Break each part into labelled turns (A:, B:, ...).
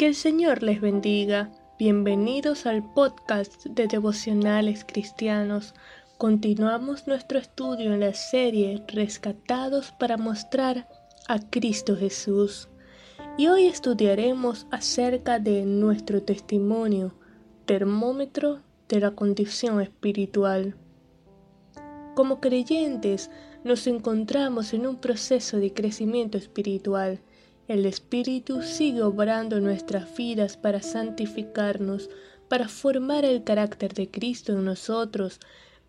A: Que el Señor les bendiga. Bienvenidos al podcast de devocionales cristianos. Continuamos nuestro estudio en la serie Rescatados para mostrar a Cristo Jesús. Y hoy estudiaremos acerca de nuestro testimonio, termómetro de la condición espiritual. Como creyentes nos encontramos en un proceso de crecimiento espiritual el Espíritu sigue obrando en nuestras vidas para santificarnos, para formar el carácter de Cristo en nosotros.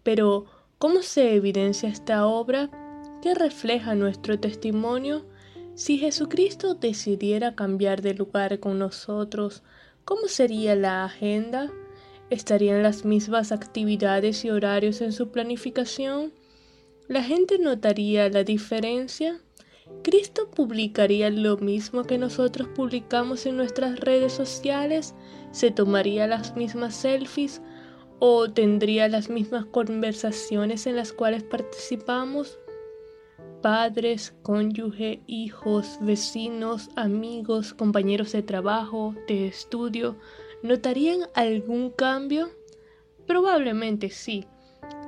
A: Pero, ¿cómo se evidencia esta obra? ¿Qué refleja nuestro testimonio? Si Jesucristo decidiera cambiar de lugar con nosotros, ¿cómo sería la agenda? ¿Estarían las mismas actividades y horarios en su planificación? ¿La gente notaría la diferencia? ¿Cristo publicaría lo mismo que nosotros publicamos en nuestras redes sociales? ¿Se tomaría las mismas selfies? ¿O tendría las mismas conversaciones en las cuales participamos? Padres, cónyuge, hijos, vecinos, amigos, compañeros de trabajo, de estudio, ¿notarían algún cambio? Probablemente sí.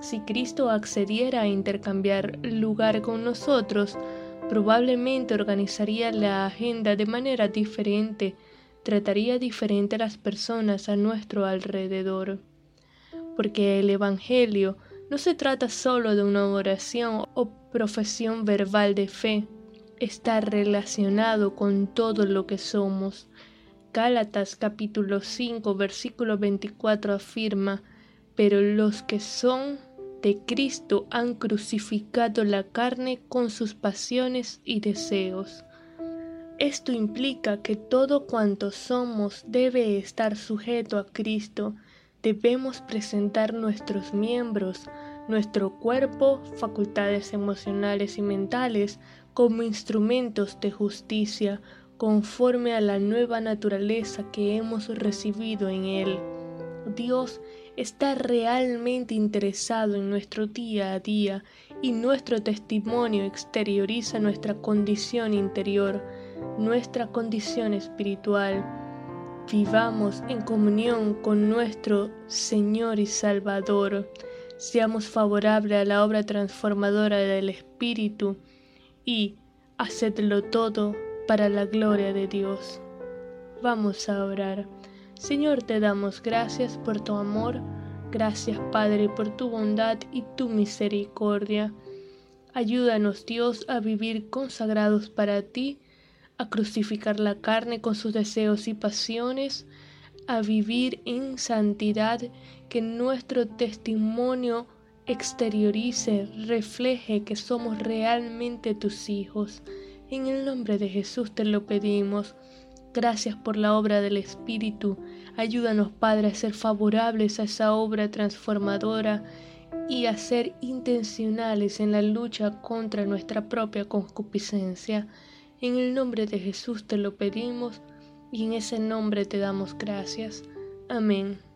A: Si Cristo accediera a intercambiar lugar con nosotros, Probablemente organizaría la agenda de manera diferente, trataría diferente a las personas a nuestro alrededor. Porque el Evangelio no se trata solo de una oración o profesión verbal de fe, está relacionado con todo lo que somos. Gálatas capítulo 5 versículo 24 afirma, pero los que son de Cristo han crucificado la carne con sus pasiones y deseos. Esto implica que todo cuanto somos debe estar sujeto a Cristo. Debemos presentar nuestros miembros, nuestro cuerpo, facultades emocionales y mentales, como instrumentos de justicia, conforme a la nueva naturaleza que hemos recibido en Él. Dios está realmente interesado en nuestro día a día y nuestro testimonio exterioriza nuestra condición interior, nuestra condición espiritual. Vivamos en comunión con nuestro Señor y Salvador. Seamos favorables a la obra transformadora del Espíritu y hacedlo todo para la gloria de Dios. Vamos a orar. Señor, te damos gracias por tu amor, gracias Padre por tu bondad y tu misericordia. Ayúdanos Dios a vivir consagrados para ti, a crucificar la carne con sus deseos y pasiones, a vivir en santidad, que nuestro testimonio exteriorice, refleje que somos realmente tus hijos. En el nombre de Jesús te lo pedimos. Gracias por la obra del Espíritu. Ayúdanos, Padre, a ser favorables a esa obra transformadora y a ser intencionales en la lucha contra nuestra propia concupiscencia. En el nombre de Jesús te lo pedimos y en ese nombre te damos gracias. Amén.